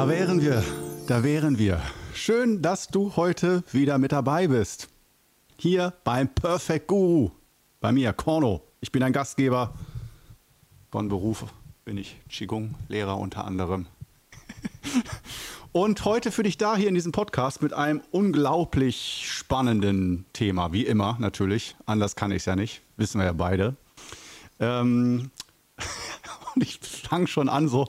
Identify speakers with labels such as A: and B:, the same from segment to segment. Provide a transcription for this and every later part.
A: Da wären wir, da wären wir. Schön, dass du heute wieder mit dabei bist. Hier beim Perfect Guru. Bei mir, Korno. Ich bin ein Gastgeber. Von Beruf bin ich Qigong-Lehrer unter anderem. Und heute für dich da hier in diesem Podcast mit einem unglaublich spannenden Thema, wie immer natürlich. Anders kann ich es ja nicht, wissen wir ja beide. Ähm, und ich fange schon an, so,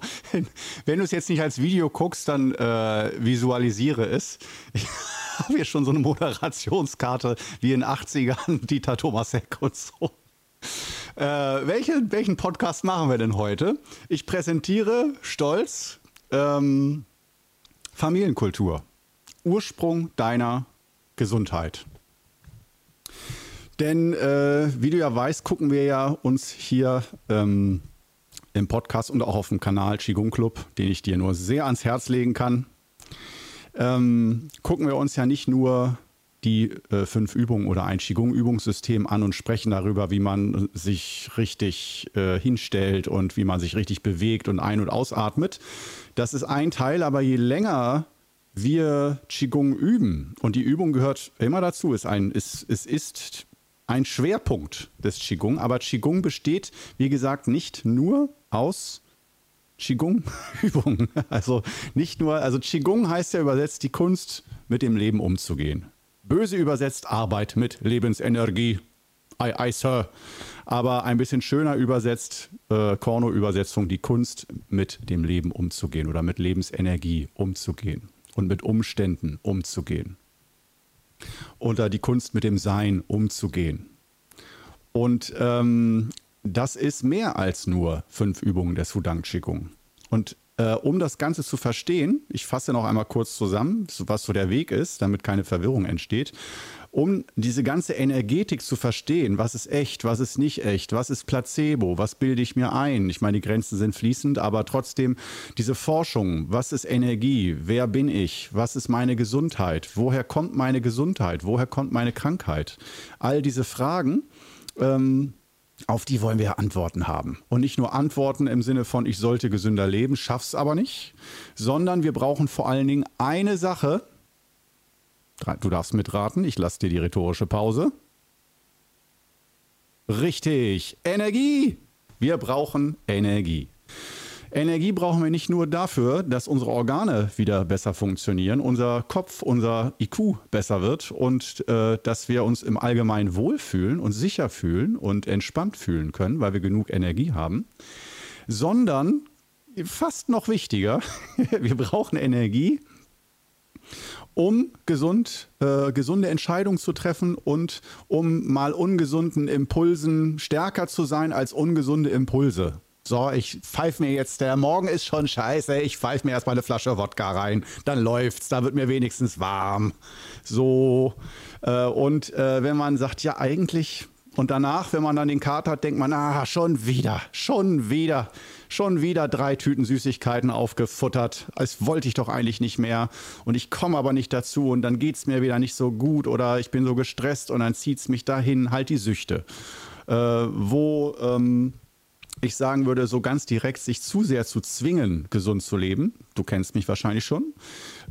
A: wenn du es jetzt nicht als Video guckst, dann äh, visualisiere es. Ich habe hier schon so eine Moderationskarte wie in 80ern, Dieter Thomas Heck und so. Äh, welche, welchen Podcast machen wir denn heute? Ich präsentiere stolz ähm, Familienkultur. Ursprung deiner Gesundheit. Denn äh, wie du ja weißt, gucken wir ja uns hier ähm, im Podcast und auch auf dem Kanal Qigong Club, den ich dir nur sehr ans Herz legen kann, ähm, gucken wir uns ja nicht nur die äh, fünf Übungen oder ein Qigong-Übungssystem an und sprechen darüber, wie man sich richtig äh, hinstellt und wie man sich richtig bewegt und ein- und ausatmet. Das ist ein Teil, aber je länger wir Qigong üben, und die Übung gehört immer dazu, ist ein, ist, es ist ein Schwerpunkt des Qigong, aber Qigong besteht, wie gesagt, nicht nur aus Qigong-Übungen. Also nicht nur, also Qigong heißt ja übersetzt die Kunst, mit dem Leben umzugehen. Böse übersetzt Arbeit mit Lebensenergie. Ei, ei, Sir. Aber ein bisschen schöner übersetzt, äh, Korno-Übersetzung, die Kunst, mit dem Leben umzugehen oder mit Lebensenergie umzugehen und mit Umständen umzugehen. Oder die Kunst, mit dem Sein umzugehen. Und ähm, das ist mehr als nur fünf Übungen des Wudang Qigong. Und äh, um das Ganze zu verstehen, ich fasse noch einmal kurz zusammen, was so der Weg ist, damit keine Verwirrung entsteht. Um diese ganze Energetik zu verstehen, was ist echt, was ist nicht echt, was ist Placebo, was bilde ich mir ein? Ich meine, die Grenzen sind fließend, aber trotzdem diese Forschung, was ist Energie, wer bin ich, was ist meine Gesundheit, woher kommt meine Gesundheit, woher kommt meine Krankheit? All diese Fragen. Ähm, auf die wollen wir Antworten haben. Und nicht nur Antworten im Sinne von, ich sollte gesünder leben, schaff's aber nicht, sondern wir brauchen vor allen Dingen eine Sache. Du darfst mitraten, ich lasse dir die rhetorische Pause. Richtig, Energie. Wir brauchen Energie. Energie brauchen wir nicht nur dafür, dass unsere Organe wieder besser funktionieren, unser Kopf, unser IQ besser wird und äh, dass wir uns im Allgemeinen wohlfühlen und sicher fühlen und entspannt fühlen können, weil wir genug Energie haben, sondern fast noch wichtiger, wir brauchen Energie, um gesund, äh, gesunde Entscheidungen zu treffen und um mal ungesunden Impulsen stärker zu sein als ungesunde Impulse so, ich pfeife mir jetzt, der Morgen ist schon scheiße, ich pfeife mir erstmal eine Flasche Wodka rein, dann läuft's, da wird mir wenigstens warm. So, äh, und äh, wenn man sagt, ja, eigentlich, und danach, wenn man dann den Kater hat, denkt man, ah, schon wieder, schon wieder, schon wieder drei Tüten Süßigkeiten aufgefuttert. Das wollte ich doch eigentlich nicht mehr. Und ich komme aber nicht dazu und dann geht es mir wieder nicht so gut oder ich bin so gestresst und dann zieht es mich dahin, halt die Süchte. Äh, wo ähm, ich sagen würde, so ganz direkt sich zu sehr zu zwingen, gesund zu leben, du kennst mich wahrscheinlich schon,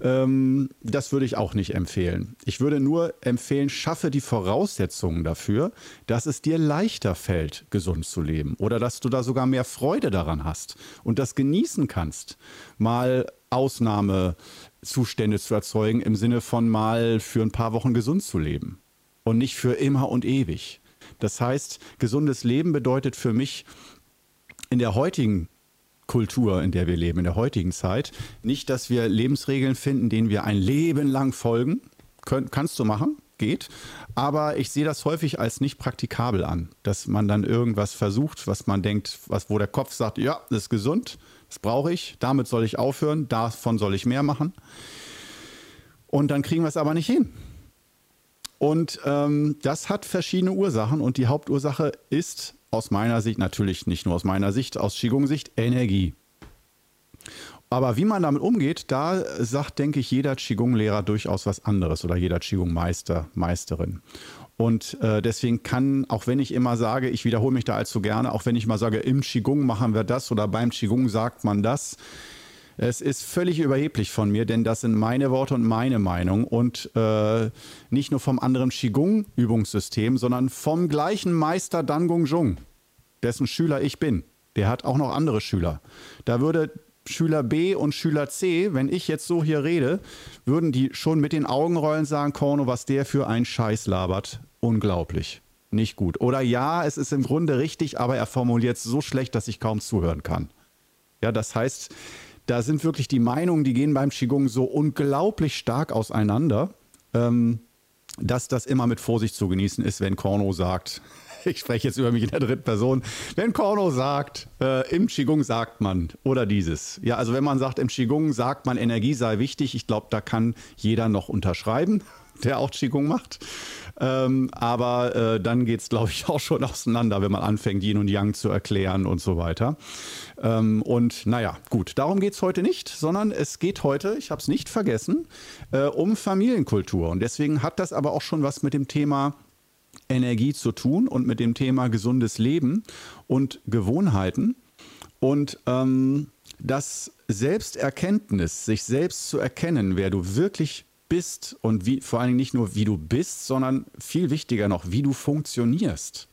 A: ähm, das würde ich auch nicht empfehlen. Ich würde nur empfehlen, schaffe die Voraussetzungen dafür, dass es dir leichter fällt, gesund zu leben oder dass du da sogar mehr Freude daran hast und das genießen kannst, mal Ausnahmezustände zu erzeugen im Sinne von mal für ein paar Wochen gesund zu leben und nicht für immer und ewig. Das heißt, gesundes Leben bedeutet für mich, in der heutigen Kultur, in der wir leben, in der heutigen Zeit, nicht, dass wir Lebensregeln finden, denen wir ein Leben lang folgen. Kön kannst du machen, geht. Aber ich sehe das häufig als nicht praktikabel an, dass man dann irgendwas versucht, was man denkt, was, wo der Kopf sagt, ja, das ist gesund, das brauche ich, damit soll ich aufhören, davon soll ich mehr machen. Und dann kriegen wir es aber nicht hin. Und ähm, das hat verschiedene Ursachen und die Hauptursache ist aus meiner Sicht, natürlich nicht nur aus meiner Sicht, aus Qigong-Sicht, Energie. Aber wie man damit umgeht, da sagt, denke ich, jeder Qigong-Lehrer durchaus was anderes oder jeder Qigong-Meister, Meisterin. Und äh, deswegen kann, auch wenn ich immer sage, ich wiederhole mich da allzu gerne, auch wenn ich mal sage, im Qigong machen wir das oder beim Qigong sagt man das, Es ist völlig überheblich von mir, denn das sind meine Worte und meine Meinung und äh, nicht nur vom anderen Qigong-Übungssystem, sondern vom gleichen Meister Dan Gong Jung, dessen Schüler ich bin. Der hat auch noch andere Schüler. Da würde Schüler B und Schüler C, wenn ich jetzt so hier rede, würden die schon mit den Augen rollen sagen, Korno, was der für ein Scheiß labert. Unglaublich. Nicht gut. Oder ja, es ist im Grunde richtig, aber er formuliert es so schlecht, dass ich kaum zuhören kann. Ja, das heißt, da sind wirklich die Meinungen, die gehen beim Qigong so unglaublich stark auseinander, ähm, dass das immer mit Vorsicht zu genießen ist, wenn Korno sagt, ich spreche jetzt über mich in der dritten Person. Wenn Korno sagt, äh, im Qigong sagt man oder dieses. Ja, also wenn man sagt, im Qigong sagt man, Energie sei wichtig, ich glaube, da kann jeder noch unterschreiben, der auch Qigong macht. Ähm, aber äh, dann geht es, glaube ich, auch schon auseinander, wenn man anfängt, Yin und Yang zu erklären und so weiter. Ähm, und naja, gut, darum geht es heute nicht, sondern es geht heute, ich habe es nicht vergessen, äh, um Familienkultur. Und deswegen hat das aber auch schon was mit dem Thema Energie zu tun und mit dem Thema gesundes Leben und Gewohnheiten. Und ähm, das Selbsterkenntnis, sich selbst zu erkennen, wer du wirklich bist und wie, vor allen Dingen nicht nur wie du bist, sondern viel wichtiger noch, wie du funktionierst,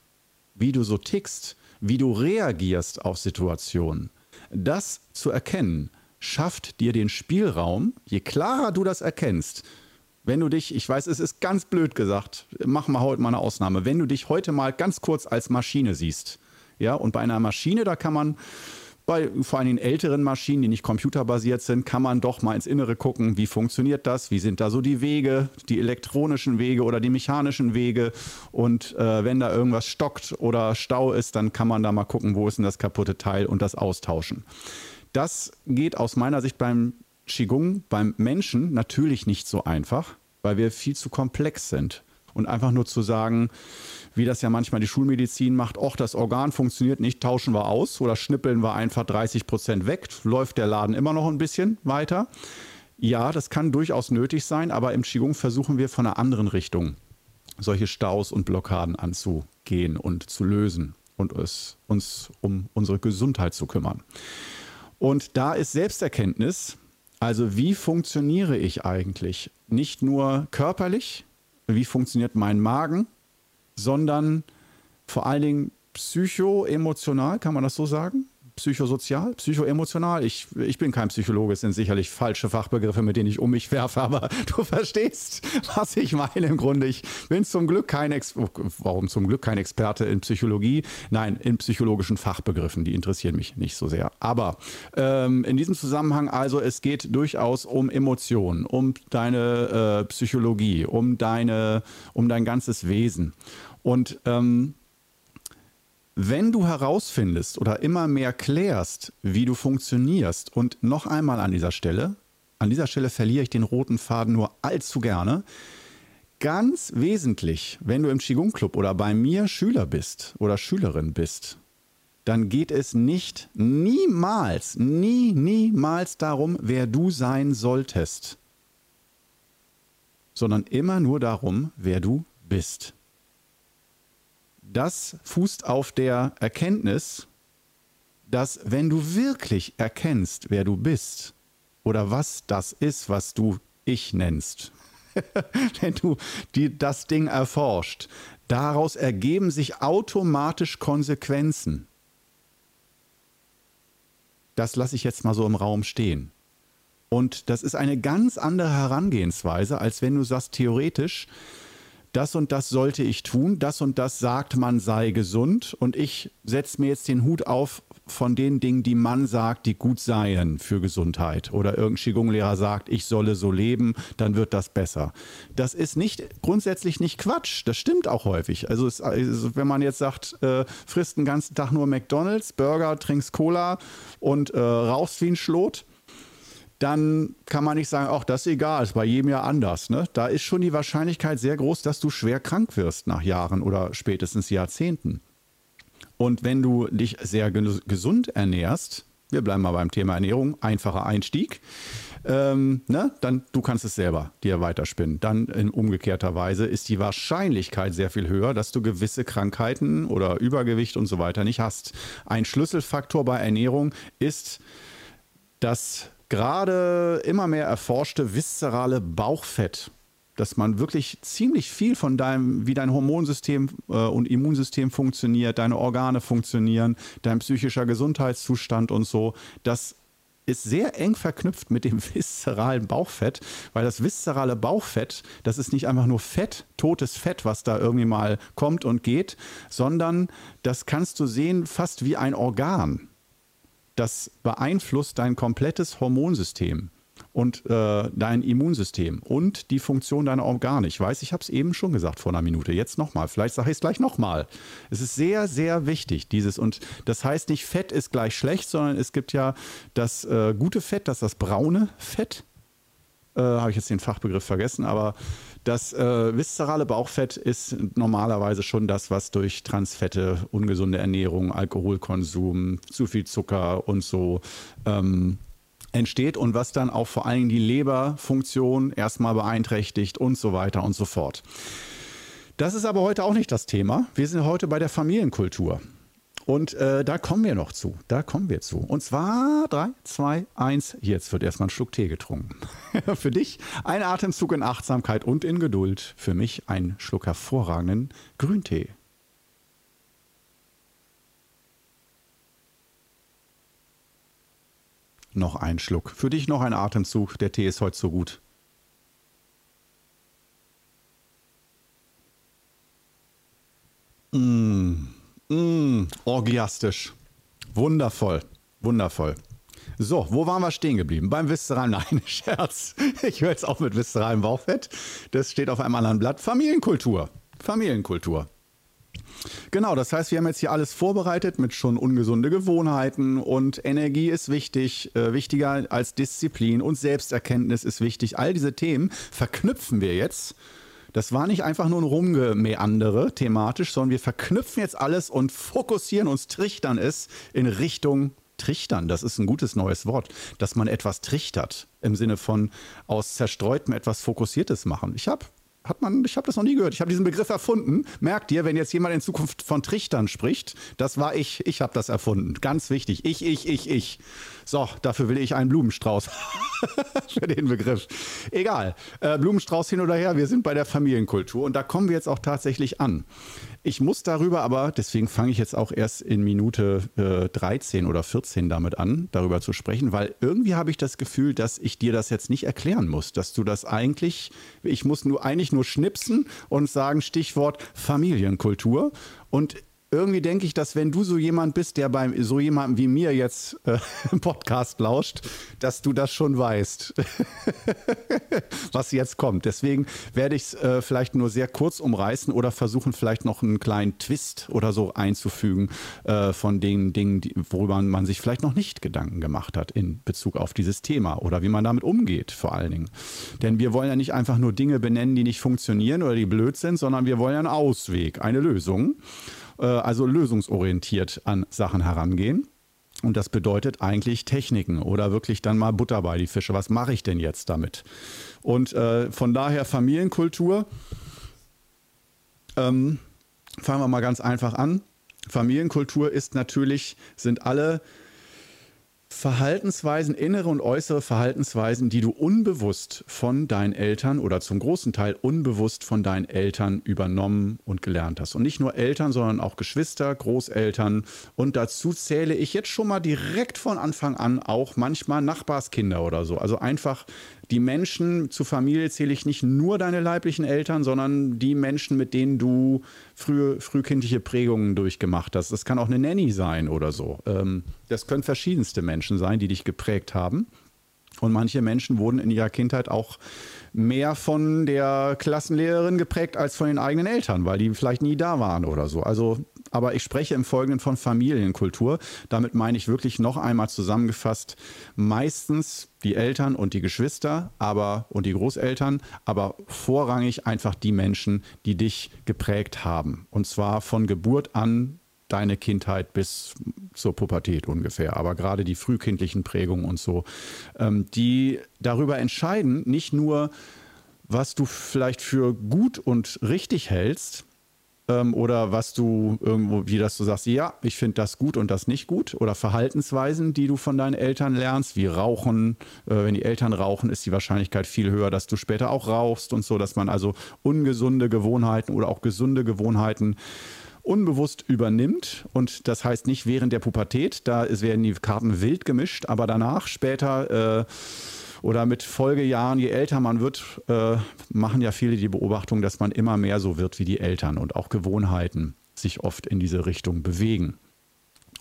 A: wie du so tickst, wie du reagierst auf Situationen. Das zu erkennen, schafft dir den Spielraum, je klarer du das erkennst, wenn du dich, ich weiß, es ist ganz blöd gesagt, machen wir heute mal eine Ausnahme, wenn du dich heute mal ganz kurz als Maschine siehst, ja, und bei einer Maschine, da kann man bei vor allem älteren Maschinen, die nicht computerbasiert sind, kann man doch mal ins Innere gucken, wie funktioniert das, wie sind da so die Wege, die elektronischen Wege oder die mechanischen Wege. Und äh, wenn da irgendwas stockt oder Stau ist, dann kann man da mal gucken, wo ist denn das kaputte Teil und das austauschen. Das geht aus meiner Sicht beim Qigong beim Menschen natürlich nicht so einfach, weil wir viel zu komplex sind. Und einfach nur zu sagen, wie das ja manchmal die Schulmedizin macht, ach, das Organ funktioniert nicht, tauschen wir aus oder schnippeln wir einfach 30 Prozent weg, läuft der Laden immer noch ein bisschen weiter. Ja, das kann durchaus nötig sein, aber im Qigong versuchen wir von einer anderen Richtung solche Staus und Blockaden anzugehen und zu lösen und es, uns um unsere Gesundheit zu kümmern. Und da ist Selbsterkenntnis also wie funktioniere ich eigentlich? Nicht nur körperlich, wie funktioniert mein Magen, sondern vor allen Dingen psycho-emotional, kann man das so sagen? Psychosozial, psychoemotional. Ich, ich bin kein Psychologe, es sind sicherlich falsche Fachbegriffe, mit denen ich um mich werfe, aber du verstehst, was ich meine im Grunde. Ich bin zum Glück kein Ex warum zum Glück kein Experte in Psychologie? Nein, in psychologischen Fachbegriffen, die interessieren mich nicht so sehr. Aber ähm, in diesem Zusammenhang also, es geht durchaus um Emotionen, um deine äh, Psychologie, um deine, um dein ganzes Wesen. Und ähm, wenn du herausfindest oder immer mehr klärst, wie du funktionierst, und noch einmal an dieser Stelle, an dieser Stelle verliere ich den roten Faden nur allzu gerne, ganz wesentlich, wenn du im Qigong Club oder bei mir Schüler bist oder Schülerin bist, dann geht es nicht niemals, nie, niemals darum, wer du sein solltest, sondern immer nur darum, wer du bist das fußt auf der Erkenntnis, dass wenn du wirklich erkennst, wer du bist oder was das ist, was du ich nennst, wenn du die, das Ding erforscht, daraus ergeben sich automatisch Konsequenzen. Das lasse ich jetzt mal so im Raum stehen. Und das ist eine ganz andere Herangehensweise, als wenn du sagst, theoretisch, das und das sollte ich tun, das und das sagt man sei gesund und ich setze mir jetzt den Hut auf von den Dingen, die man sagt, die gut seien für Gesundheit oder irgendein Qigong-Lehrer sagt, ich solle so leben, dann wird das besser. Das ist nicht grundsätzlich nicht Quatsch, das stimmt auch häufig. Also, es, also wenn man jetzt sagt, äh, frisst den ganzen Tag nur McDonald's, Burger, trinkst Cola und äh, rauchst wie ein Schlot, dann kann man nicht sagen, ach, das ist egal, ist bei jedem ja anders. Ne? Da ist schon die Wahrscheinlichkeit sehr groß, dass du schwer krank wirst nach Jahren oder spätestens Jahrzehnten. Und wenn du dich sehr gesund ernährst, wir bleiben mal beim Thema Ernährung, einfacher Einstieg, ähm, ne, dann du kannst es selber dir weiterspinnen. Dann in umgekehrter Weise ist die Wahrscheinlichkeit sehr viel höher, dass du gewisse Krankheiten oder Übergewicht und so weiter nicht hast. Ein Schlüsselfaktor bei Ernährung ist das gerade immer mehr erforschte viszerale Bauchfett dass man wirklich ziemlich viel von deinem, wie dein Hormonsystem äh, und Immunsystem funktioniert, deine Organe funktionieren, dein psychischer Gesundheitszustand und so, das ist sehr eng verknüpft mit dem viszeralen Bauchfett, weil das viszerale Bauchfett, das ist nicht einfach nur Fett, totes Fett, was da irgendwie mal kommt und geht, sondern das kannst du sehen fast wie ein Organ. Das beeinflusst dein komplettes Hormonsystem und äh, dein Immunsystem und die Funktion deiner Organe. Ich weiß, ich habe es eben schon gesagt vor einer Minute. Jetzt nochmal. Vielleicht sage ich es gleich nochmal. Es ist sehr, sehr wichtig, dieses. Und das heißt nicht, Fett ist gleich schlecht, sondern es gibt ja das äh, gute Fett, das ist das braune Fett. Äh, habe ich jetzt den Fachbegriff vergessen, aber das äh, viszerale Bauchfett ist normalerweise schon das, was durch Transfette, ungesunde Ernährung, Alkoholkonsum, zu viel Zucker und so ähm, entsteht und was dann auch vor Dingen die Leberfunktion erstmal beeinträchtigt und so weiter und so fort. Das ist aber heute auch nicht das Thema. Wir sind heute bei der Familienkultur. Und äh, da kommen wir noch zu. Da kommen wir zu. Und zwar 3, 2, 1. Jetzt wird erstmal ein Schluck Tee getrunken. Für dich ein Atemzug in Achtsamkeit und in Geduld. Für mich ein Schluck hervorragenden Grüntee. Noch ein Schluck. Für dich noch ein Atemzug. Der Tee ist heute so gut. Mmh, mmh, orgiastisch. Wundervoll. Wundervoll. So, wo waren wir stehen geblieben? Beim viszeralen, nein, Scherz. Ich höre jetzt auch mit viszeralem Bauchfett. Das steht auf einem anderen Blatt. Familienkultur. Familienkultur. Genau, das heißt, wir haben jetzt hier alles vorbereitet mit schon ungesunde Gewohnheiten und Energie ist wichtig, äh, wichtiger als Disziplin und Selbsterkenntnis ist wichtig. All diese Themen verknüpfen wir jetzt. Das war nicht einfach nur ein Rumgemeandere thematisch, sondern wir verknüpfen jetzt alles und fokussieren uns, trichtern es in Richtung Trichtern, das ist ein gutes neues Wort, dass man etwas trichtert, im Sinne von aus zerstreutem etwas Fokussiertes machen. Ich habe hat man, ich habe das noch nie gehört. Ich habe diesen Begriff erfunden. Merkt ihr, wenn jetzt jemand in Zukunft von Trichtern spricht, das war ich, ich habe das erfunden. Ganz wichtig. Ich, ich, ich, ich. So, dafür will ich einen Blumenstrauß für den Begriff. Egal. Äh, Blumenstrauß hin oder her, wir sind bei der Familienkultur und da kommen wir jetzt auch tatsächlich an. Ich muss darüber aber, deswegen fange ich jetzt auch erst in Minute äh, 13 oder 14 damit an, darüber zu sprechen, weil irgendwie habe ich das Gefühl, dass ich dir das jetzt nicht erklären muss, dass du das eigentlich, ich muss nur eigentlich nur schnipsen und sagen Stichwort Familienkultur und irgendwie denke ich, dass wenn du so jemand bist, der bei so jemandem wie mir jetzt äh, im Podcast lauscht, dass du das schon weißt, was jetzt kommt. Deswegen werde ich es äh, vielleicht nur sehr kurz umreißen oder versuchen, vielleicht noch einen kleinen Twist oder so einzufügen äh, von den Dingen, die, worüber man sich vielleicht noch nicht Gedanken gemacht hat in Bezug auf dieses Thema oder wie man damit umgeht, vor allen Dingen. Denn wir wollen ja nicht einfach nur Dinge benennen, die nicht funktionieren oder die blöd sind, sondern wir wollen ja einen Ausweg, eine Lösung. Äh, also lösungsorientiert an Sachen herangehen. Und das bedeutet eigentlich Techniken oder wirklich dann mal Butter bei die Fische. Was mache ich denn jetzt damit? Und äh, von daher Familienkultur. Ähm, fangen wir mal ganz einfach an. Familienkultur ist natürlich, sind alle Verhaltensweisen, innere und äußere Verhaltensweisen, die du unbewusst von deinen Eltern oder zum großen Teil unbewusst von deinen Eltern übernommen und gelernt hast. Und nicht nur Eltern, sondern auch Geschwister, Großeltern. Und dazu zähle ich jetzt schon mal direkt von Anfang an auch manchmal Nachbarskinder oder so. Also einfach die Menschen, zu Familie zähle ich nicht nur deine leiblichen Eltern, sondern die Menschen, mit denen du frühe, frühkindliche Prägungen durchgemacht hast. Das kann auch eine Nanny sein oder so. Ähm, das können verschiedenste Menschen sein, die dich geprägt haben. Und manche Menschen wurden in ihrer Kindheit auch mehr von der Klassenlehrerin geprägt als von den eigenen Eltern, weil die vielleicht nie da waren oder so. Also, aber ich spreche im Folgenden von Familienkultur. Damit meine ich wirklich noch einmal zusammengefasst, meistens die Eltern und die Geschwister, aber und die Großeltern, aber vorrangig einfach die Menschen, die dich geprägt haben. Und zwar von Geburt an deine Kindheit bis zur Pubertät ungefähr, aber gerade die frühkindlichen Prägungen und so, ähm, die darüber entscheiden, nicht nur, was du vielleicht für gut und richtig hältst, ähm, oder was du irgendwo, wie das du sagst, ja, ich finde das gut und das nicht gut oder Verhaltensweisen, die du von deinen Eltern lernst, wie Rauchen. Äh, wenn die Eltern rauchen, ist die Wahrscheinlichkeit viel höher, dass du später auch rauchst und so, dass man also ungesunde Gewohnheiten oder auch gesunde Gewohnheiten unbewusst übernimmt. Und das heißt nicht während der Pubertät, da werden die Karten wild gemischt, aber danach, später, äh, oder mit Folgejahren, je älter man wird, äh, machen ja viele die Beobachtung, dass man immer mehr so wird wie die Eltern und auch Gewohnheiten sich oft in diese Richtung bewegen.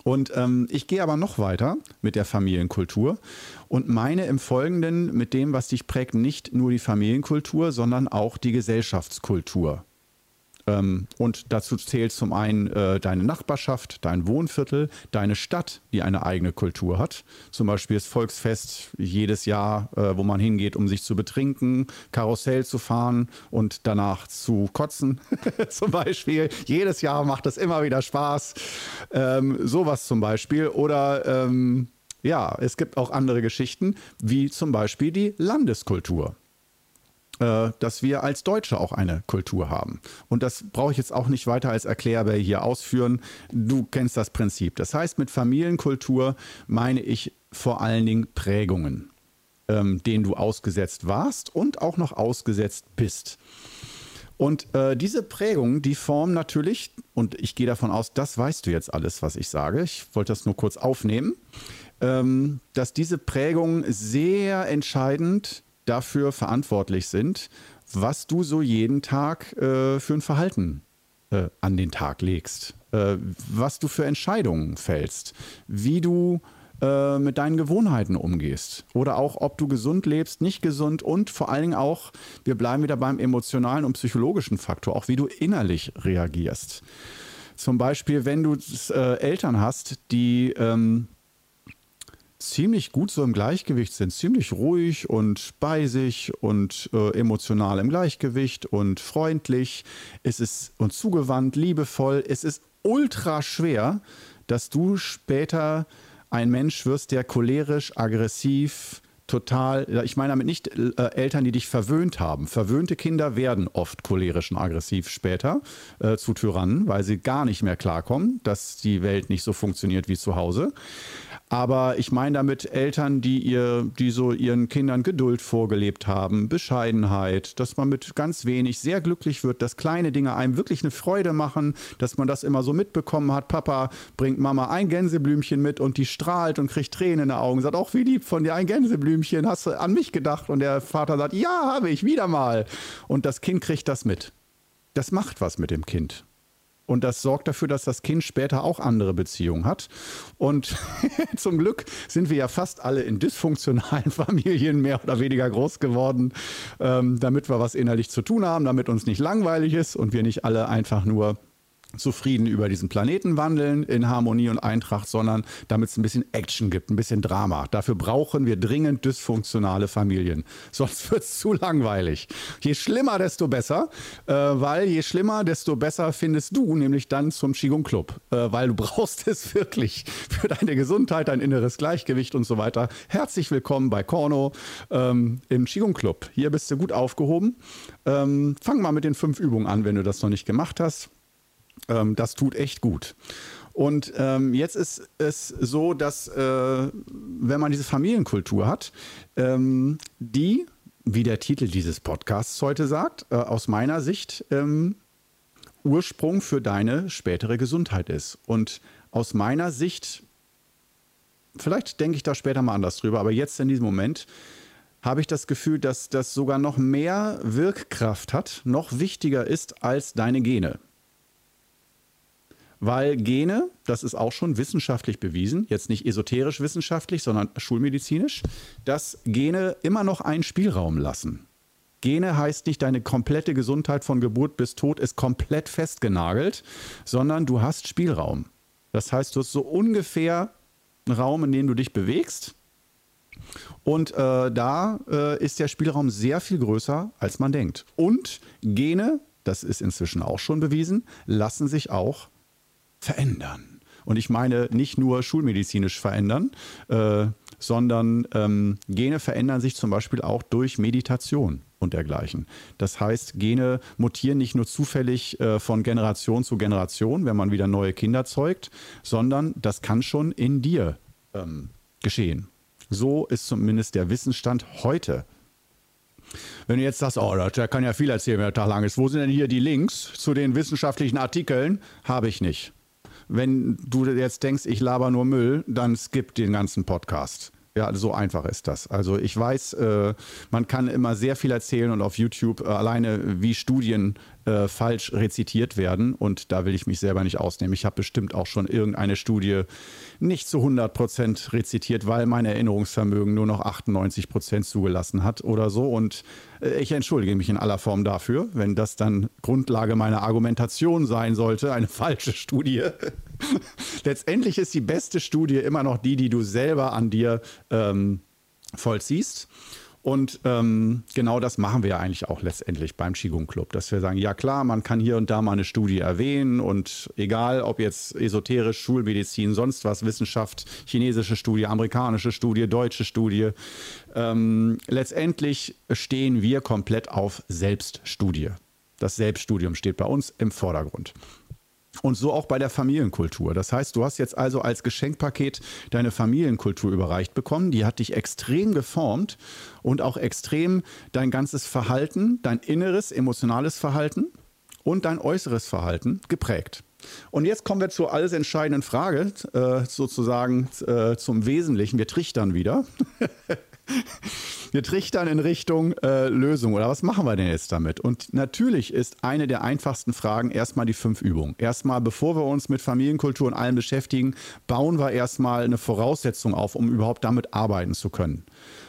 A: Und ähm, ich gehe aber noch weiter mit der Familienkultur und meine im Folgenden mit dem, was dich prägt, nicht nur die Familienkultur, sondern auch die Gesellschaftskultur. Ähm, und dazu zählt zum einen äh, deine Nachbarschaft, dein Wohnviertel, deine Stadt, die eine eigene Kultur hat. Zum Beispiel das Volksfest jedes Jahr, äh, wo man hingeht, um sich zu betrinken, Karussell zu fahren und danach zu kotzen. zum Beispiel. Jedes Jahr macht das immer wieder Spaß. Ähm, sowas zum Beispiel. Oder ähm, ja, es gibt auch andere Geschichten, wie zum Beispiel die Landeskultur. Äh, dass wir als Deutsche auch eine Kultur haben. Und das brauche ich jetzt auch nicht weiter als Erklärbär hier ausführen. Du kennst das Prinzip. Das heißt, mit Familienkultur meine ich vor allen Dingen Prägungen, ähm, denen du ausgesetzt warst und auch noch ausgesetzt bist. Und äh, diese Prägungen, die formen natürlich, und ich gehe davon aus, das weißt du jetzt alles, was ich sage. Ich wollte das nur kurz aufnehmen, ähm, dass diese Prägungen sehr entscheidend dafür verantwortlich sind, was du so jeden Tag äh, für ein Verhalten äh, an den Tag legst, äh, was du für Entscheidungen fällst, wie du äh, mit deinen Gewohnheiten umgehst oder auch, ob du gesund lebst, nicht gesund und vor allen Dingen auch, wir bleiben wieder beim emotionalen und psychologischen Faktor, auch wie du innerlich reagierst. Zum Beispiel, wenn du äh, Eltern hast, die ähm, ziemlich gut so im Gleichgewicht sind, ziemlich ruhig und bei sich und äh, emotional im Gleichgewicht und freundlich. Es ist und zugewandt, liebevoll. Es ist ultra schwer, dass du später ein Mensch wirst, der cholerisch, aggressiv, total, ich meine damit nicht äh, Eltern, die dich verwöhnt haben. Verwöhnte Kinder werden oft cholerisch und aggressiv später äh, zu Tyrannen, weil sie gar nicht mehr klarkommen, dass die Welt nicht so funktioniert wie zu Hause. Aber ich meine damit Eltern, die ihr, die so ihren Kindern Geduld vorgelebt haben, Bescheidenheit, dass man mit ganz wenig sehr glücklich wird, dass kleine Dinge einem wirklich eine Freude machen, dass man das immer so mitbekommen hat. Papa bringt Mama ein Gänseblümchen mit und die strahlt und kriegt Tränen in den Augen, sagt auch wie lieb von dir ein Gänseblümchen, hast du an mich gedacht? Und der Vater sagt, ja, habe ich, wieder mal. Und das Kind kriegt das mit. Das macht was mit dem Kind. Und das sorgt dafür, dass das Kind später auch andere Beziehungen hat. Und zum Glück sind wir ja fast alle in dysfunktionalen Familien mehr oder weniger groß geworden, ähm, damit wir was innerlich zu tun haben, damit uns nicht langweilig ist und wir nicht alle einfach nur zufrieden über diesen Planeten wandeln in Harmonie und Eintracht, sondern damit es ein bisschen Action gibt, ein bisschen Drama. Dafür brauchen wir dringend dysfunktionale Familien. Sonst wird es zu langweilig. Je schlimmer, desto besser, äh, weil je schlimmer, desto besser findest du nämlich dann zum Qigong Club, äh, weil du brauchst es wirklich für deine Gesundheit, dein inneres Gleichgewicht und so weiter. Herzlich willkommen bei Korno ähm, im Qigong Club. Hier bist du gut aufgehoben. Ähm, fang mal mit den fünf Übungen an, wenn du das noch nicht gemacht hast. Ähm, das tut echt gut. Und ähm, jetzt ist es so, dass äh, wenn man diese Familienkultur hat, ähm, die, wie der Titel dieses Podcasts heute sagt, äh, aus meiner Sicht ähm, Ursprung für deine spätere Gesundheit ist. Und aus meiner Sicht, vielleicht denke ich da später mal anders drüber, aber jetzt in diesem Moment habe ich das Gefühl, dass das sogar noch mehr Wirkkraft hat, noch wichtiger ist als deine Gene. Weil Gene, das ist auch schon wissenschaftlich bewiesen, jetzt nicht esoterisch wissenschaftlich, sondern schulmedizinisch, dass Gene immer noch einen Spielraum lassen. Gene heißt nicht, deine komplette Gesundheit von Geburt bis Tod ist komplett festgenagelt, sondern du hast Spielraum. Das heißt, du hast so ungefähr einen Raum, in dem du dich bewegst. Und äh, da äh, ist der Spielraum sehr viel größer, als man denkt. Und Gene, das ist inzwischen auch schon bewiesen, lassen sich auch verändern. Und ich meine nicht nur schulmedizinisch verändern, äh, sondern ähm, Gene verändern sich zum Beispiel auch durch Meditation. und dergleichen. Das heißt, Gene mutieren nicht nur zufällig äh, von Generation zu Generation, wenn man wieder neue Kinder zeugt, sondern das kann schon in dir ähm, geschehen. So ist zumindest der Wissensstand heute. Wenn du jetzt sagst, oh, der kann ja viel erzählen, wenn der Tag lang ist. Wo sind denn hier die Links zu den wissenschaftlichen Artikeln? Habe ich nicht. Wenn du jetzt denkst, ich laber nur Müll, dann skip den ganzen Podcast. Ja, so einfach ist das. Also ich weiß, äh, man kann immer sehr viel erzählen und auf YouTube äh, alleine, wie Studien äh, falsch rezitiert werden. Und da will ich mich selber nicht ausnehmen. Ich habe bestimmt auch schon irgendeine Studie nicht zu 100 Prozent rezitiert, weil mein Erinnerungsvermögen nur noch 98 Prozent zugelassen hat oder so. Und äh, ich entschuldige mich in aller Form dafür, wenn das dann Grundlage meiner Argumentation sein sollte, eine falsche Studie. Letztendlich ist die beste Studie immer noch die, die du selber an dir ähm, vollziehst. Und ähm, genau das machen wir ja eigentlich auch letztendlich beim Qigong Club, dass wir sagen, ja klar, man kann hier und da mal eine Studie erwähnen und egal, ob jetzt esoterisch, Schulmedizin, sonst was, Wissenschaft, chinesische Studie, amerikanische Studie, deutsche Studie, ähm, letztendlich stehen wir komplett auf Selbststudie. Das Selbststudium steht bei uns im Vordergrund. Und so auch bei der Familienkultur. Das heißt, du hast jetzt also als Geschenkpaket deine Familienkultur überreicht bekommen. Die hat dich extrem geformt und auch extrem dein ganzes Verhalten, dein inneres, emotionales Verhalten und dein äußeres Verhalten geprägt. Und jetzt kommen wir zur alles entscheidenden Frage, äh, sozusagen äh, zum Wesentlichen. Wir trichtern wieder. wir trichtern in Richtung äh, Lösung. Oder was machen wir denn jetzt damit? Und natürlich ist eine der einfachsten Fragen erstmal die fünf Übungen. Erstmal, bevor wir uns mit Familienkultur und allem beschäftigen, bauen wir erstmal eine Voraussetzung auf, um überhaupt damit arbeiten zu können.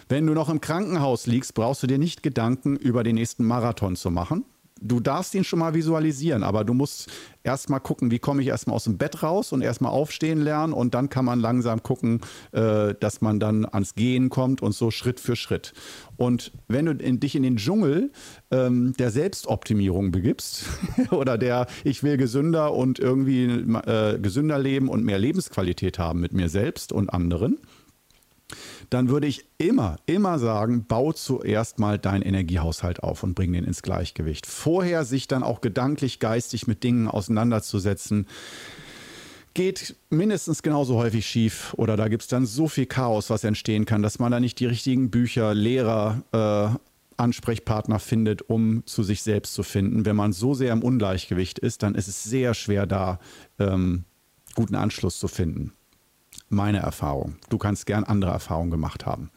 A: Wenn du noch im Krankenhaus liegst, brauchst du dir nicht Gedanken über den nächsten Marathon zu machen du darfst ihn schon mal visualisieren, aber du musst erst mal gucken, wie komme ich erstmal aus dem Bett raus und erstmal aufstehen lernen und dann kann man langsam gucken, äh, dass man dann ans Gehen kommt und so Schritt für Schritt. Und wenn du in, dich in den Dschungel ähm, der Selbstoptimierung begibst oder der ich will gesünder und irgendwie äh, gesünder leben und mehr Lebensqualität haben mit mir selbst und anderen, dann würde ich immer, immer sagen, bau zuerst mal deinen Energiehaushalt auf und bring den ins Gleichgewicht. Vorher sich dann auch gedanklich, geistig mit Dingen auseinanderzusetzen, geht mindestens genauso häufig schief oder da gibt es dann so viel Chaos, was entstehen kann, dass man da nicht die richtigen Bücher, Lehrer, äh, Ansprechpartner findet, um zu sich selbst zu finden. Wenn man so sehr im Ungleichgewicht ist, dann ist es sehr schwer da, ähm, guten Anschluss zu finden meine Erfahrung. Du kannst gern andere Erfahrungen gemacht haben.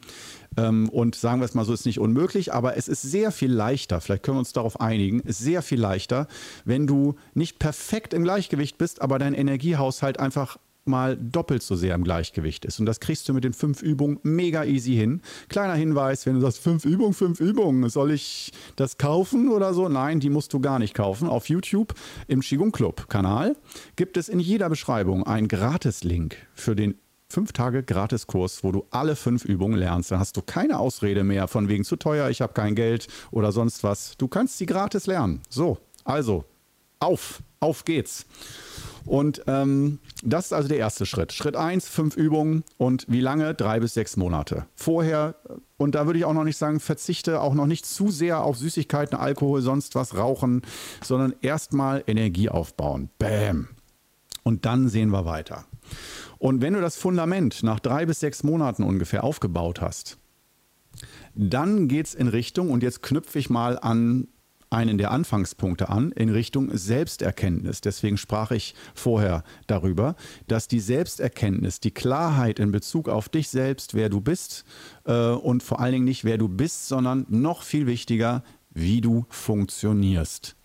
A: Ähm, und sagen wir es mal so, ist nicht unmöglich, aber es ist sehr viel leichter, vielleicht können wir uns darauf einigen, ist sehr viel leichter, wenn du nicht perfekt im Gleichgewicht bist, aber dein Energiehaushalt einfach mal doppelt so sehr im Gleichgewicht ist. Und das kriegst du mit den fünf Übungen mega easy hin. Kleiner Hinweis, wenn du sagst, fünf Übungen, fünf Übungen, soll ich das kaufen oder so? Nein, die musst du gar nicht kaufen. Auf YouTube im Qigong Club Kanal gibt es in jeder Beschreibung einen Gratis-Link für den fünf Tage Gratiskurs, wo du alle fünf Übungen lernst. Dann hast du keine Ausrede mehr von wegen zu teuer, ich habe kein Geld oder sonst was. Du kannst sie gratis lernen. So, also auf, auf geht's. Und ähm, das ist also der erste Schritt. Schritt 1, fünf Übungen und wie lange? Drei bis sechs Monate. Vorher, und da würde ich auch noch nicht sagen, verzichte auch noch nicht zu sehr auf Süßigkeiten, Alkohol, sonst was, Rauchen, sondern erstmal Energie aufbauen. Bäm. Und dann sehen wir weiter. Und wenn du das Fundament nach drei bis sechs Monaten ungefähr aufgebaut hast, dann geht es in Richtung, und jetzt knüpfe ich mal an einen der Anfangspunkte an in Richtung Selbsterkenntnis. Deswegen sprach ich vorher darüber, dass die Selbsterkenntnis, die Klarheit in Bezug auf dich selbst, wer du bist äh, und vor allen Dingen nicht wer du bist, sondern noch viel wichtiger, wie du funktionierst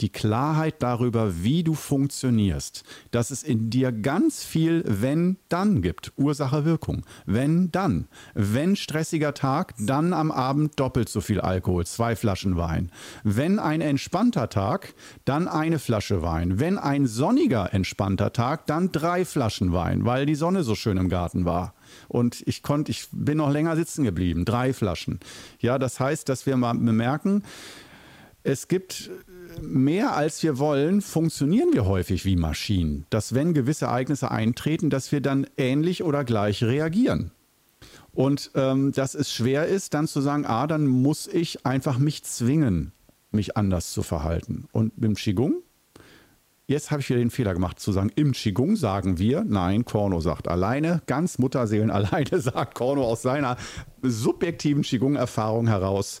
A: die Klarheit darüber, wie du funktionierst, dass es in dir ganz viel wenn-dann gibt. Ursache-Wirkung. Wenn-dann. Wenn stressiger Tag, dann am Abend doppelt so viel Alkohol, zwei Flaschen Wein. Wenn ein entspannter Tag, dann eine Flasche Wein. Wenn ein sonniger, entspannter Tag, dann drei Flaschen Wein, weil die Sonne so schön im Garten war und ich konnte, ich bin noch länger sitzen geblieben, drei Flaschen. Ja, das heißt, dass wir mal bemerken, es gibt mehr als wir wollen, funktionieren wir häufig wie Maschinen. Dass wenn gewisse Ereignisse eintreten, dass wir dann ähnlich oder gleich reagieren. Und ähm, dass es schwer ist, dann zu sagen, ah, dann muss ich einfach mich zwingen, mich anders zu verhalten. Und dem Qigong, jetzt habe ich wieder den Fehler gemacht, zu sagen, im Qigong sagen wir, nein, Korno sagt alleine, ganz Mutterseelen alleine sagt Korno aus seiner subjektiven Qigong-Erfahrung heraus.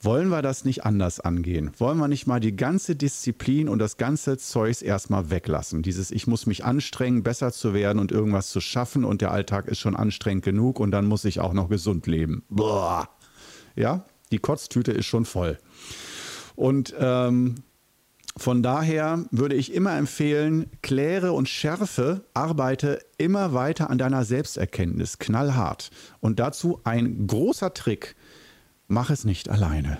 A: Wollen wir das nicht anders angehen? Wollen wir nicht mal die ganze Disziplin und das ganze Zeugs erstmal weglassen? Dieses, ich muss mich anstrengen, besser zu werden und irgendwas zu schaffen und der Alltag ist schon anstrengend genug und dann muss ich auch noch gesund leben. Boah. Ja, die Kotztüte ist schon voll. Und ähm, von daher würde ich immer empfehlen, kläre und schärfe, arbeite immer weiter an deiner Selbsterkenntnis, knallhart. Und dazu ein großer Trick, mach es nicht alleine.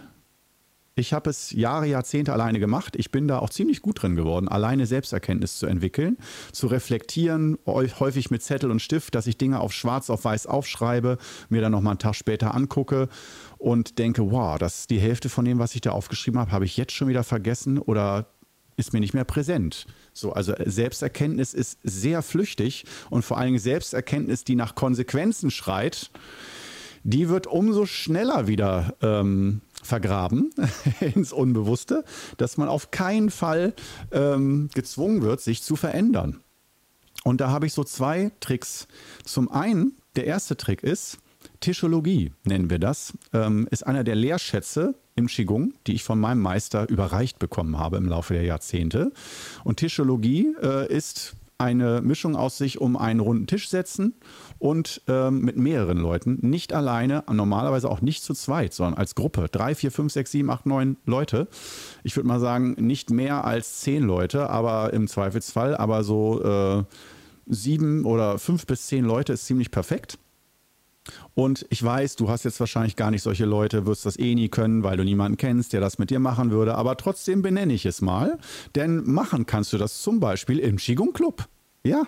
A: Ich habe es Jahre, Jahrzehnte alleine gemacht. Ich bin da auch ziemlich gut drin geworden, alleine Selbsterkenntnis zu entwickeln, zu reflektieren, häufig mit Zettel und Stift, dass ich Dinge auf schwarz auf weiß aufschreibe, mir dann nochmal einen Tag später angucke und denke, wow, das ist die Hälfte von dem, was ich da aufgeschrieben habe, habe ich jetzt schon wieder vergessen oder ist mir nicht mehr präsent. So, also Selbsterkenntnis ist sehr flüchtig und vor allen Dingen Selbsterkenntnis, die nach Konsequenzen schreit, die wird umso schneller wieder ähm, vergraben ins Unbewusste, dass man auf keinen Fall ähm, gezwungen wird, sich zu verändern. Und da habe ich so zwei Tricks. Zum einen, der erste Trick ist, Tischologie nennen wir das, ähm, ist einer der Lehrschätze im Qigong, die ich von meinem Meister überreicht bekommen habe im Laufe der Jahrzehnte. Und Tischologie äh, ist eine Mischung aus sich um einen runden Tisch setzen und ähm, mit mehreren Leuten, nicht alleine, normalerweise auch nicht zu zweit, sondern als Gruppe. Drei, vier, fünf, sechs, sieben, acht, neun Leute. Ich würde mal sagen, nicht mehr als zehn Leute, aber im Zweifelsfall, aber so äh, sieben oder fünf bis zehn Leute ist ziemlich perfekt. Und ich weiß, du hast jetzt wahrscheinlich gar nicht solche Leute, wirst das eh nie können, weil du niemanden kennst, der das mit dir machen würde. Aber trotzdem benenne ich es mal. Denn machen kannst du das zum Beispiel im Qigong Club. Ja,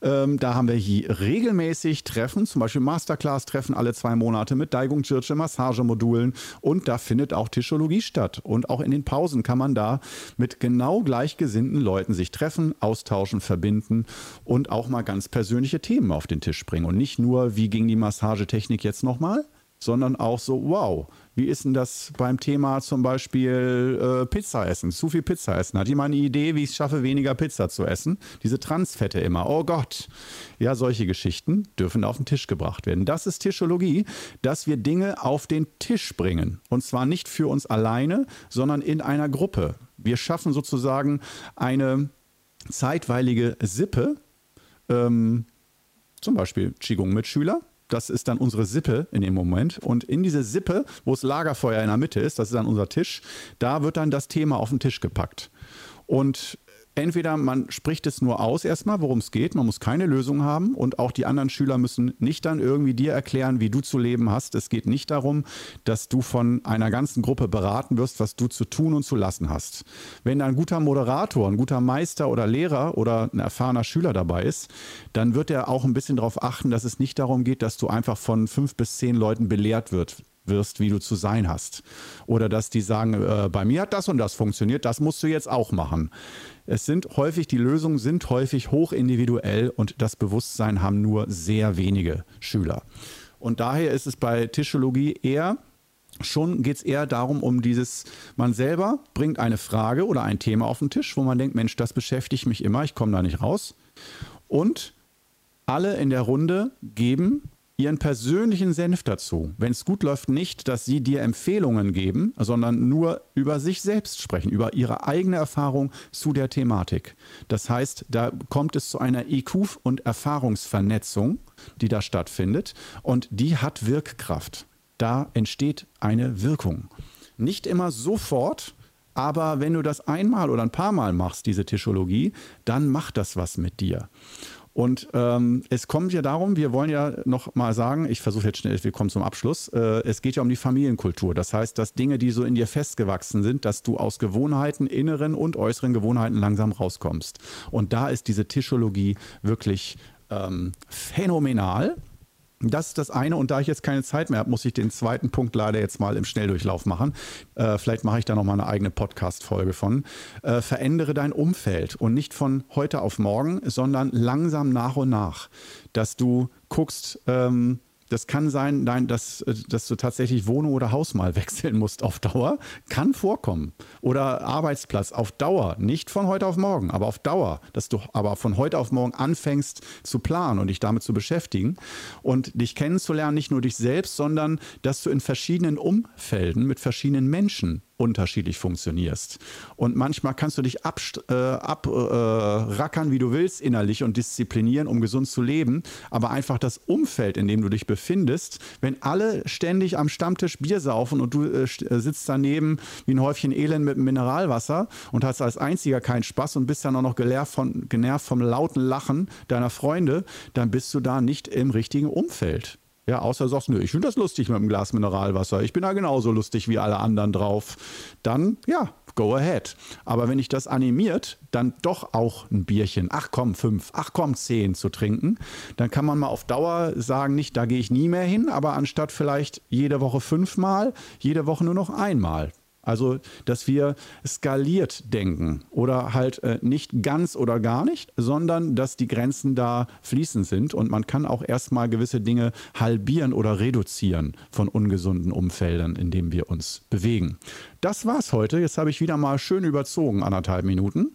A: ähm, da haben wir hier regelmäßig Treffen, zum Beispiel Masterclass-Treffen alle zwei Monate mit Daigung Chirche, Massagemodulen und da findet auch Tischologie statt. Und auch in den Pausen kann man da mit genau gleichgesinnten Leuten sich treffen, austauschen, verbinden und auch mal ganz persönliche Themen auf den Tisch bringen. Und nicht nur, wie ging die Massagetechnik jetzt nochmal, sondern auch so, wow, wie ist denn das beim Thema zum Beispiel äh, Pizza essen? Zu viel Pizza essen. Hat jemand eine Idee, wie ich es schaffe, weniger Pizza zu essen? Diese Transfette immer. Oh Gott. Ja, solche Geschichten dürfen auf den Tisch gebracht werden. Das ist Tischologie, dass wir Dinge auf den Tisch bringen. Und zwar nicht für uns alleine, sondern in einer Gruppe. Wir schaffen sozusagen eine zeitweilige Sippe, ähm, zum Beispiel Qigong-Mitschüler, das ist dann unsere Sippe in dem Moment. Und in diese Sippe, wo das Lagerfeuer in der Mitte ist, das ist dann unser Tisch, da wird dann das Thema auf den Tisch gepackt. Und entweder man spricht es nur aus erstmal, worum es geht, man muss keine Lösung haben und auch die anderen Schüler müssen nicht dann irgendwie dir erklären, wie du zu leben hast. Es geht nicht darum, dass du von einer ganzen Gruppe beraten wirst, was du zu tun und zu lassen hast. Wenn ein guter Moderator, ein guter Meister oder Lehrer oder ein erfahrener Schüler dabei ist, dann wird er auch ein bisschen darauf achten, dass es nicht darum geht, dass du einfach von fünf bis zehn Leuten belehrt wird, wirst, wie du zu sein hast. Oder dass die sagen, äh, bei mir hat das und das funktioniert, das musst du jetzt auch machen. Es sind häufig, die Lösungen sind häufig hoch individuell und das Bewusstsein haben nur sehr wenige Schüler. Und daher ist es bei Tischologie eher schon geht es eher darum, um dieses, man selber bringt eine Frage oder ein Thema auf den Tisch, wo man denkt, Mensch, das beschäftigt mich immer, ich komme da nicht raus. Und alle in der Runde geben ihren persönlichen Senf dazu. Wenn es gut läuft, nicht, dass sie dir Empfehlungen geben, sondern nur über sich selbst sprechen, über ihre eigene Erfahrung zu der Thematik. Das heißt, da kommt es zu einer IQ- und Erfahrungsvernetzung, die da stattfindet und die hat Wirkkraft. Da entsteht eine Wirkung. Nicht immer sofort, aber wenn du das einmal oder ein paar Mal machst, diese Tischologie, dann macht das was mit dir. Und ähm, es kommt ja darum, wir wollen ja noch mal sagen, ich versuche jetzt schnell, wir kommen zum Abschluss, äh, es geht ja um die Familienkultur. Das heißt, dass Dinge, die so in dir festgewachsen sind, dass du aus Gewohnheiten, inneren und äußeren Gewohnheiten langsam rauskommst. Und da ist diese Tischologie wirklich ähm, phänomenal. Das ist das eine. Und da ich jetzt keine Zeit mehr habe, muss ich den zweiten Punkt leider jetzt mal im Schnelldurchlauf machen. Äh, vielleicht mache ich da nochmal eine eigene Podcast-Folge von. Äh, verändere dein Umfeld und nicht von heute auf morgen, sondern langsam nach und nach, dass du guckst, ähm, Das kann sein, nein, dass, dass du tatsächlich Wohnung oder Haus mal wechseln musst auf Dauer. Kann vorkommen. Oder Arbeitsplatz auf Dauer. Nicht von heute auf morgen, aber auf Dauer. Dass du aber von heute auf morgen anfängst zu planen und dich damit zu beschäftigen und dich kennenzulernen, nicht nur dich selbst, sondern dass du in verschiedenen Umfelden mit verschiedenen Menschen unterschiedlich funktionierst. Und manchmal kannst du dich abrackern, äh, äh, wie du willst, innerlich und disziplinieren, um gesund zu leben. Aber einfach das Umfeld, in dem du dich befindest, wenn alle ständig am Stammtisch Bier saufen und du äh, äh sitzt daneben wie ein Häufchen Elend mit Mineralwasser und hast als einziger keinen Spaß und bist dann auch noch von, genervt vom lauten Lachen deiner Freunde, dann bist du da nicht im richtigen Umfeld. Ja, außer sagst, nö, ich finde das lustig mit einem Glas Mineralwasser. Ich bin da genauso lustig wie alle anderen drauf. Dann, ja, go ahead. Aber wenn ich das animiert, dann doch auch ein Bierchen, ach komm, fünf, ach komm, zehn zu trinken, dann kann man mal auf Dauer sagen, nicht, da gehe ich nie mehr hin, aber anstatt vielleicht jede Woche fünfmal, jede Woche nur noch einmal. Also, dass wir skaliert denken oder halt äh, nicht ganz oder gar nicht, sondern dass die Grenzen da fließend sind und man kann auch erstmal gewisse Dinge halbieren oder reduzieren von ungesunden Umfeldern, in denen wir uns bewegen. Das war's heute. Jetzt habe ich wieder mal schön überzogen, anderthalb Minuten.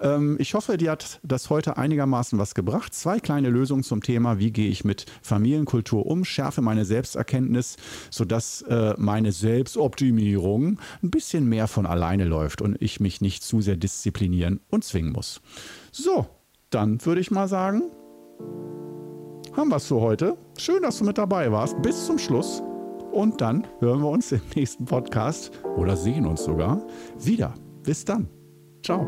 A: Ähm, ich hoffe, dir hat das heute einigermaßen was gebracht. Zwei kleine Lösungen zum Thema, wie gehe ich mit Familienkultur um, schärfe meine Selbsterkenntnis, sodass äh, meine Selbstoptimierung ein bisschen mehr von alleine läuft und ich mich nicht zu sehr disziplinieren und zwingen muss. So, dann würde ich mal sagen, haben wir es für heute. Schön, dass du mit dabei warst. Bis zum Schluss. Und dann hören wir uns im nächsten Podcast oder sehen uns sogar wieder. Bis dann. Ciao.